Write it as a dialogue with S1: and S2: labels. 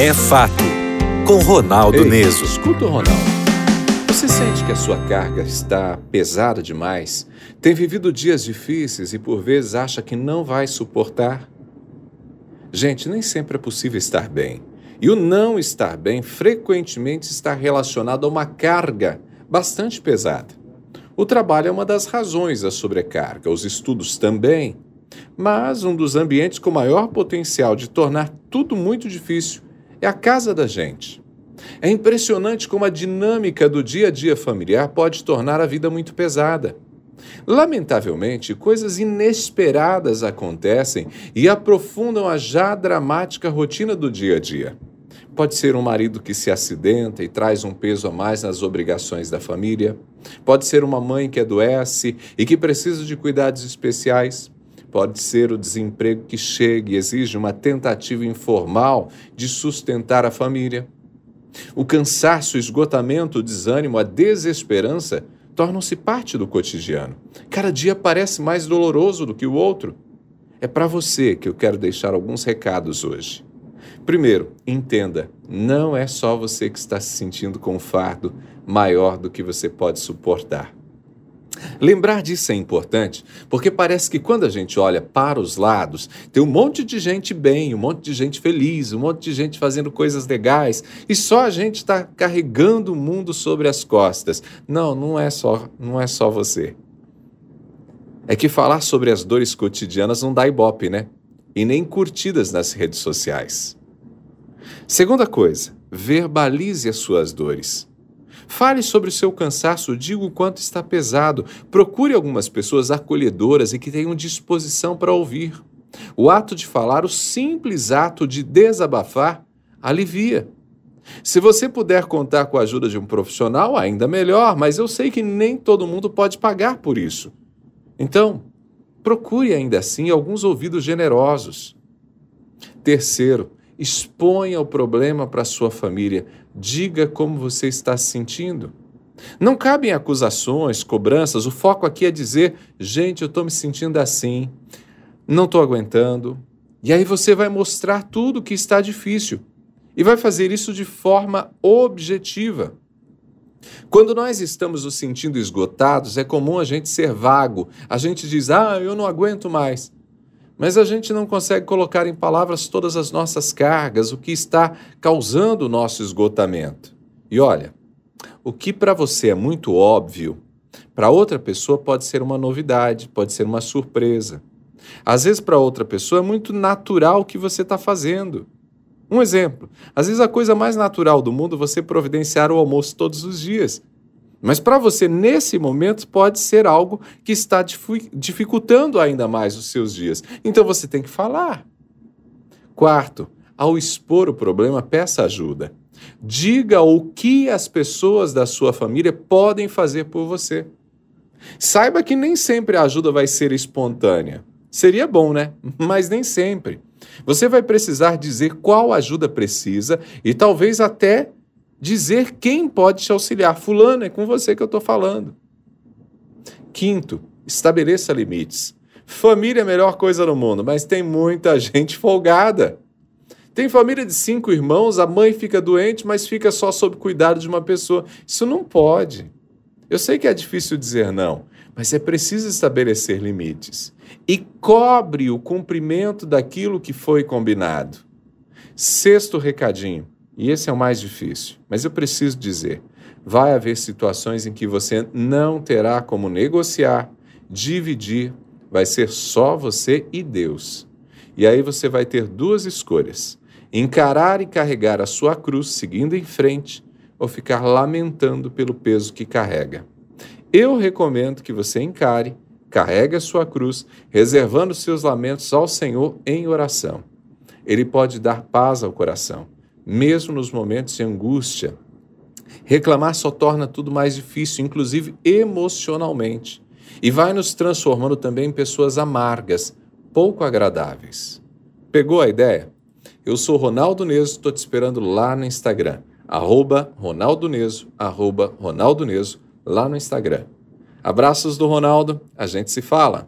S1: É Fato, com Ronaldo
S2: Ei,
S1: Neso.
S2: Escuta, Ronaldo. Você sente que a sua carga está pesada demais? Tem vivido dias difíceis e por vezes acha que não vai suportar? Gente, nem sempre é possível estar bem. E o não estar bem frequentemente está relacionado a uma carga bastante pesada. O trabalho é uma das razões da sobrecarga, os estudos também. Mas um dos ambientes com maior potencial de tornar tudo muito difícil é a casa da gente. É impressionante como a dinâmica do dia a dia familiar pode tornar a vida muito pesada. Lamentavelmente, coisas inesperadas acontecem e aprofundam a já dramática rotina do dia a dia. Pode ser um marido que se acidenta e traz um peso a mais nas obrigações da família. Pode ser uma mãe que adoece e que precisa de cuidados especiais. Pode ser o desemprego que chega e exige uma tentativa informal de sustentar a família. O cansaço, o esgotamento, o desânimo, a desesperança tornam-se parte do cotidiano. Cada dia parece mais doloroso do que o outro. É para você que eu quero deixar alguns recados hoje. Primeiro, entenda, não é só você que está se sentindo com um fardo maior do que você pode suportar. Lembrar disso é importante, porque parece que quando a gente olha para os lados, tem um monte de gente bem, um monte de gente feliz, um monte de gente fazendo coisas legais, e só a gente está carregando o mundo sobre as costas. Não, não é só, não é só você. É que falar sobre as dores cotidianas não dá ibope, né? E nem curtidas nas redes sociais. Segunda coisa, verbalize as suas dores. Fale sobre o seu cansaço, diga o quanto está pesado. Procure algumas pessoas acolhedoras e que tenham disposição para ouvir. O ato de falar, o simples ato de desabafar, alivia. Se você puder contar com a ajuda de um profissional, ainda melhor, mas eu sei que nem todo mundo pode pagar por isso. Então, procure ainda assim alguns ouvidos generosos. Terceiro, exponha o problema para sua família. Diga como você está se sentindo. Não cabem acusações, cobranças. O foco aqui é dizer: gente, eu estou me sentindo assim, não estou aguentando. E aí você vai mostrar tudo que está difícil e vai fazer isso de forma objetiva. Quando nós estamos nos sentindo esgotados, é comum a gente ser vago. A gente diz: ah, eu não aguento mais. Mas a gente não consegue colocar em palavras todas as nossas cargas, o que está causando o nosso esgotamento. E olha, o que para você é muito óbvio, para outra pessoa pode ser uma novidade, pode ser uma surpresa. Às vezes, para outra pessoa, é muito natural o que você está fazendo. Um exemplo: às vezes, a coisa mais natural do mundo é você providenciar o almoço todos os dias. Mas para você, nesse momento, pode ser algo que está dificultando ainda mais os seus dias. Então você tem que falar. Quarto, ao expor o problema, peça ajuda. Diga o que as pessoas da sua família podem fazer por você. Saiba que nem sempre a ajuda vai ser espontânea. Seria bom, né? Mas nem sempre. Você vai precisar dizer qual ajuda precisa e talvez até dizer quem pode te auxiliar. Fulano, é com você que eu estou falando. Quinto, estabeleça limites. Família é a melhor coisa no mundo, mas tem muita gente folgada. Tem família de cinco irmãos, a mãe fica doente, mas fica só sob cuidado de uma pessoa. Isso não pode. Eu sei que é difícil dizer não, mas é preciso estabelecer limites. E cobre o cumprimento daquilo que foi combinado. Sexto recadinho e esse é o mais difícil. Mas eu preciso dizer: vai haver situações em que você não terá como negociar, dividir, vai ser só você e Deus. E aí você vai ter duas escolhas: encarar e carregar a sua cruz seguindo em frente ou ficar lamentando pelo peso que carrega. Eu recomendo que você encare, carregue a sua cruz, reservando seus lamentos ao Senhor em oração. Ele pode dar paz ao coração mesmo nos momentos de angústia. Reclamar só torna tudo mais difícil, inclusive emocionalmente, e vai nos transformando também em pessoas amargas, pouco agradáveis. Pegou a ideia? Eu sou Ronaldo Neso, estou te esperando lá no Instagram, arroba Ronaldo Neso, arroba Ronaldo Neso, lá no Instagram. Abraços do Ronaldo, a gente se fala.